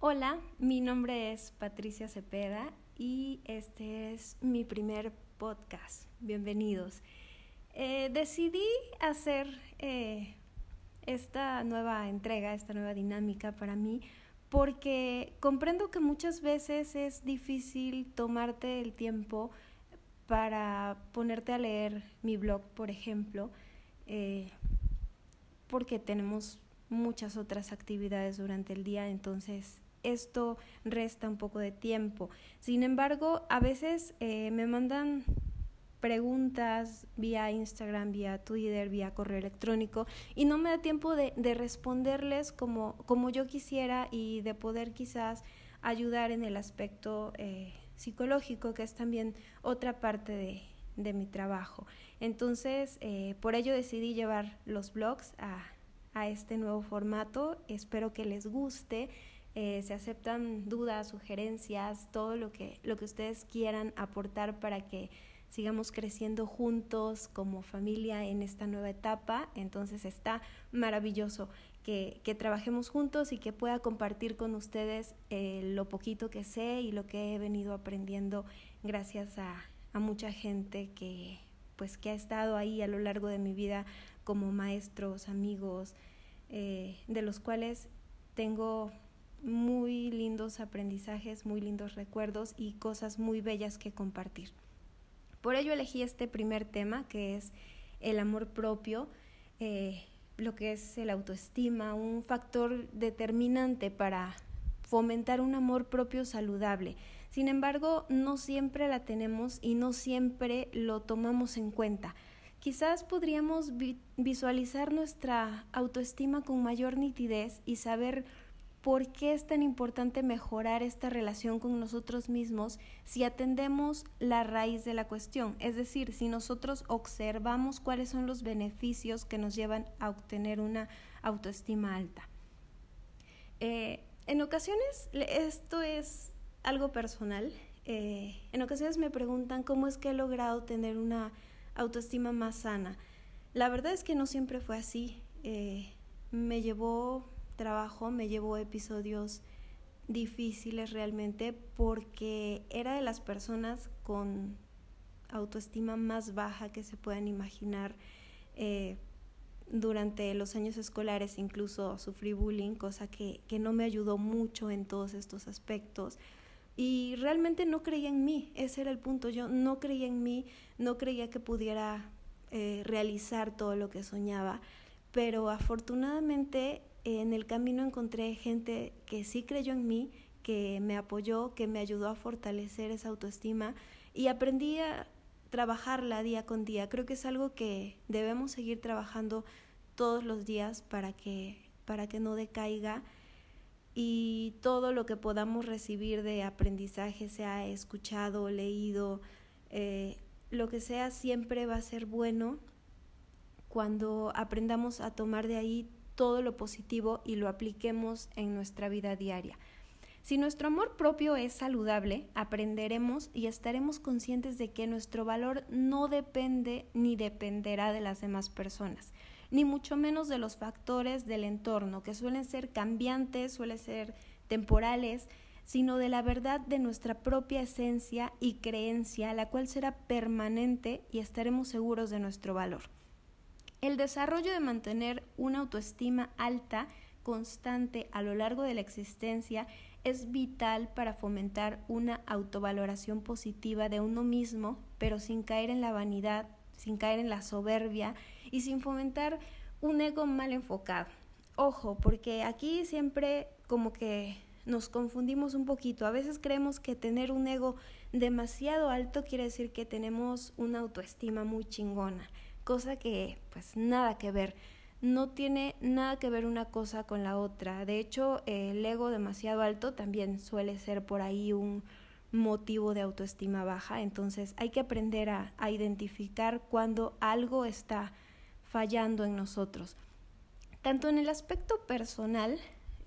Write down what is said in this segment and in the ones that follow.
Hola, mi nombre es Patricia Cepeda y este es mi primer podcast. Bienvenidos. Eh, decidí hacer eh, esta nueva entrega, esta nueva dinámica para mí porque comprendo que muchas veces es difícil tomarte el tiempo para ponerte a leer mi blog, por ejemplo, eh, porque tenemos muchas otras actividades durante el día, entonces esto resta un poco de tiempo. Sin embargo, a veces eh, me mandan preguntas vía Instagram, vía Twitter, vía correo electrónico y no me da tiempo de, responderles como, yo quisiera y de poder quizás ayudar en el aspecto eh, psicológico, que es también otra parte de, mi trabajo. Entonces, eh, por ello decidí llevar los blogs a este nuevo formato. Espero que les guste. Eh, se aceptan dudas, sugerencias, todo lo que, lo que ustedes quieran aportar para que sigamos creciendo juntos como familia en esta nueva etapa. Entonces está maravilloso que, que trabajemos juntos y que pueda compartir con ustedes eh, lo poquito que sé y lo que he venido aprendiendo gracias a, a mucha gente que pues que ha estado ahí a lo largo de mi vida como maestros, amigos, eh, de los cuales tengo muy lindos aprendizajes, muy lindos recuerdos y cosas muy bellas que compartir. Por ello elegí este primer tema que es el amor propio, eh, lo que es el autoestima, un factor determinante para fomentar un amor propio saludable. Sin embargo, no siempre la tenemos y no siempre lo tomamos en cuenta. Quizás podríamos visualizar nuestra autoestima con mayor nitidez y saber por qué es tan importante mejorar esta relación con nosotros mismos si atendemos la raíz de la cuestión, es decir, si nosotros observamos cuáles son los beneficios que nos llevan a obtener una autoestima alta. Eh, en ocasiones, esto es algo personal, eh, en ocasiones me preguntan cómo es que he logrado tener una autoestima más sana. La verdad es que no siempre fue así. Eh, me llevó trabajo me llevó episodios difíciles realmente porque era de las personas con autoestima más baja que se puedan imaginar. Eh, durante los años escolares incluso sufrí bullying, cosa que, que no me ayudó mucho en todos estos aspectos. Y realmente no creía en mí, ese era el punto. Yo no creía en mí, no creía que pudiera eh, realizar todo lo que soñaba, pero afortunadamente en el camino encontré gente que sí creyó en mí, que me apoyó, que me ayudó a fortalecer esa autoestima y aprendí a trabajarla día con día. Creo que es algo que debemos seguir trabajando todos los días para que, para que no decaiga y todo lo que podamos recibir de aprendizaje, sea escuchado, leído, eh, lo que sea, siempre va a ser bueno cuando aprendamos a tomar de ahí todo lo positivo y lo apliquemos en nuestra vida diaria. Si nuestro amor propio es saludable, aprenderemos y estaremos conscientes de que nuestro valor no depende ni dependerá de las demás personas, ni mucho menos de los factores del entorno, que suelen ser cambiantes, suelen ser temporales, sino de la verdad de nuestra propia esencia y creencia, la cual será permanente y estaremos seguros de nuestro valor. El desarrollo de mantener una autoestima alta, constante a lo largo de la existencia es vital para fomentar una autovaloración positiva de uno mismo, pero sin caer en la vanidad, sin caer en la soberbia y sin fomentar un ego mal enfocado. Ojo, porque aquí siempre como que nos confundimos un poquito. A veces creemos que tener un ego demasiado alto quiere decir que tenemos una autoestima muy chingona cosa que pues nada que ver. No tiene nada que ver una cosa con la otra. De hecho, el ego demasiado alto también suele ser por ahí un motivo de autoestima baja. Entonces hay que aprender a, a identificar cuando algo está fallando en nosotros. Tanto en el aspecto personal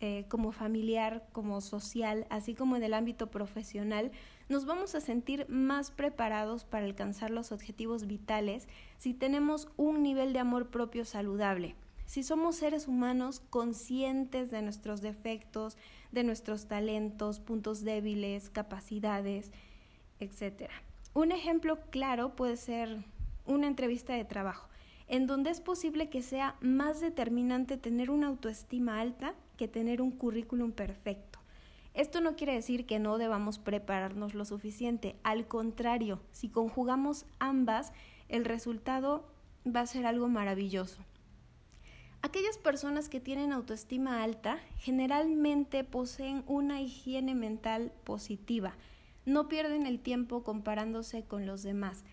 eh, como familiar, como social, así como en el ámbito profesional, nos vamos a sentir más preparados para alcanzar los objetivos vitales si tenemos un nivel de amor propio saludable. si somos seres humanos conscientes de nuestros defectos, de nuestros talentos, puntos débiles, capacidades, etc. Un ejemplo claro puede ser una entrevista de trabajo, en donde es posible que sea más determinante tener una autoestima alta tener un currículum perfecto. Esto no quiere decir que no debamos prepararnos lo suficiente, al contrario, si conjugamos ambas, el resultado va a ser algo maravilloso. Aquellas personas que tienen autoestima alta generalmente poseen una higiene mental positiva, no pierden el tiempo comparándose con los demás.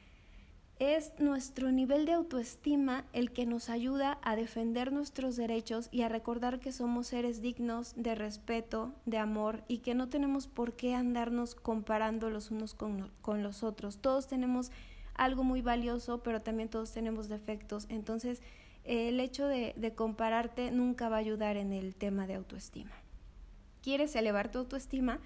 Es nuestro nivel de autoestima el que nos ayuda a defender nuestros derechos y a recordar que somos seres dignos de respeto, de amor y que no tenemos por qué andarnos comparando los unos con, los otros. Todos tenemos algo muy valioso, pero también todos tenemos defectos. Entonces, el hecho de, de compararte nunca va a ayudar en el tema de autoestima. ¿Quieres elevar tu autoestima?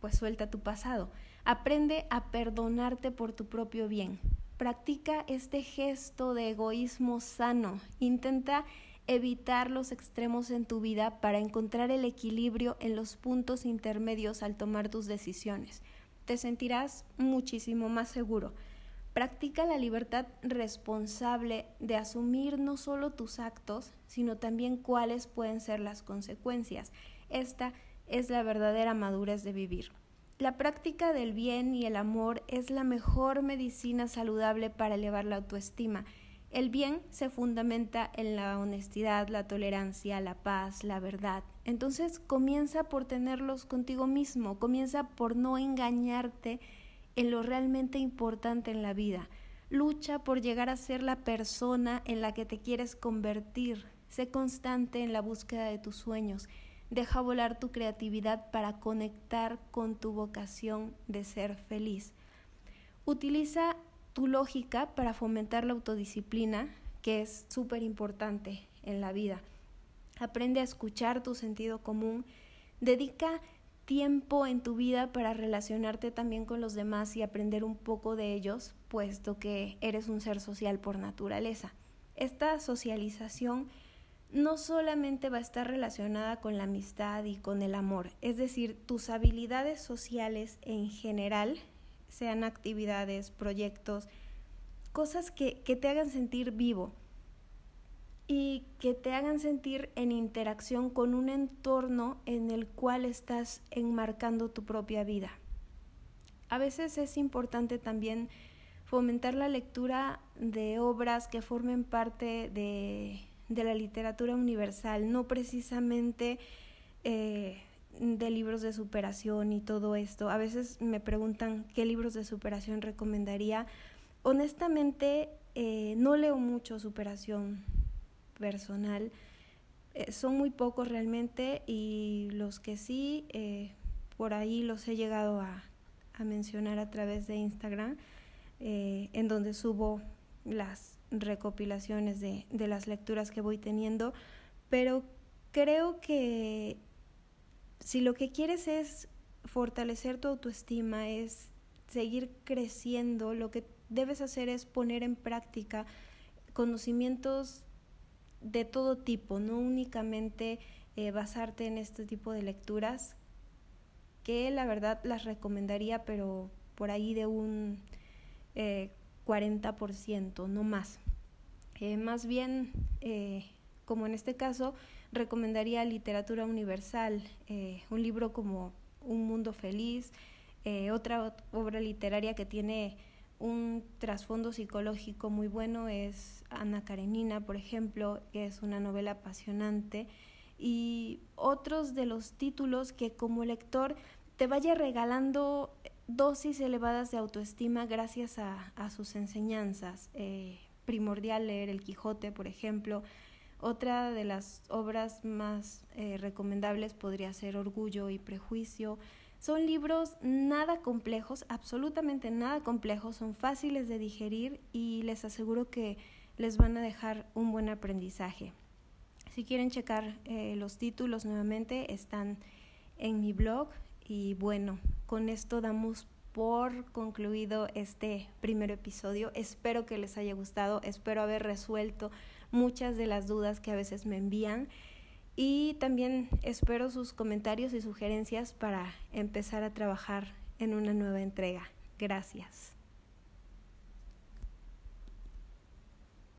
Pues suelta tu pasado. Aprende a perdonarte por tu propio bien. Practica este gesto de egoísmo sano. Intenta evitar los extremos en tu vida para encontrar el equilibrio en los puntos intermedios al tomar tus decisiones. Te sentirás muchísimo más seguro. Practica la libertad responsable de asumir no solo tus actos, sino también cuáles pueden ser las consecuencias. Esta es la verdadera madurez de vivir. La práctica del bien y el amor es la mejor medicina saludable para elevar la autoestima. El bien se fundamenta en la honestidad, la tolerancia, la paz, la verdad. Entonces comienza por tenerlos contigo mismo, comienza por no engañarte en lo realmente importante en la vida. Lucha por llegar a ser la persona en la que te quieres convertir. Sé constante en la búsqueda de tus sueños. Deja volar tu creatividad para conectar con tu vocación de ser feliz. Utiliza tu lógica para fomentar la autodisciplina, que es súper importante en la vida. Aprende a escuchar tu sentido común. Dedica tiempo en tu vida para relacionarte también con los demás y aprender un poco de ellos, puesto que eres un ser social por naturaleza. Esta socialización no solamente va a estar relacionada con la amistad y con el amor, es decir, tus habilidades sociales en general, sean actividades, proyectos, cosas que, te hagan sentir vivo y que te hagan sentir en interacción con un entorno en el cual estás enmarcando tu propia vida. A veces es importante también fomentar la lectura de obras que formen parte de de la literatura universal, no precisamente eh, de libros de superación y todo esto. A veces me preguntan qué libros de superación recomendaría. Honestamente, eh, no leo mucho superación personal. Eh, son muy pocos realmente y los que sí, por ahí los he llegado a, a, mencionar a través de Instagram, en donde subo las recopilaciones de, de las lecturas que voy teniendo, pero creo que si lo que quieres es fortalecer tu autoestima, es seguir creciendo, lo que debes hacer es poner en práctica conocimientos de todo tipo, no únicamente eh, basarte en este tipo de lecturas, que la verdad las recomendaría, pero por ahí de un eh, 40%, no más. Eh, más bien, eh, como en este caso, recomendaría literatura universal, eh, un libro como Un Mundo Feliz, otra obra literaria que tiene un trasfondo psicológico muy bueno es Ana Karenina, por ejemplo, que es una novela apasionante, y otros de los títulos que como lector te vaya regalando dosis elevadas de autoestima gracias a, sus enseñanzas. Eh, primordial leer El Quijote, por ejemplo. Otra de las obras más eh, recomendables podría ser Orgullo y Prejuicio. Son libros nada complejos, absolutamente nada complejos, son fáciles de digerir y les aseguro que les van a dejar un buen aprendizaje. Si quieren checar eh, los títulos nuevamente, están en mi blog y bueno, con esto damos por concluido este primer episodio. Espero que les haya gustado, espero haber resuelto muchas de las dudas que a veces me envían y también espero sus comentarios y sugerencias para empezar a trabajar en una nueva entrega. Gracias.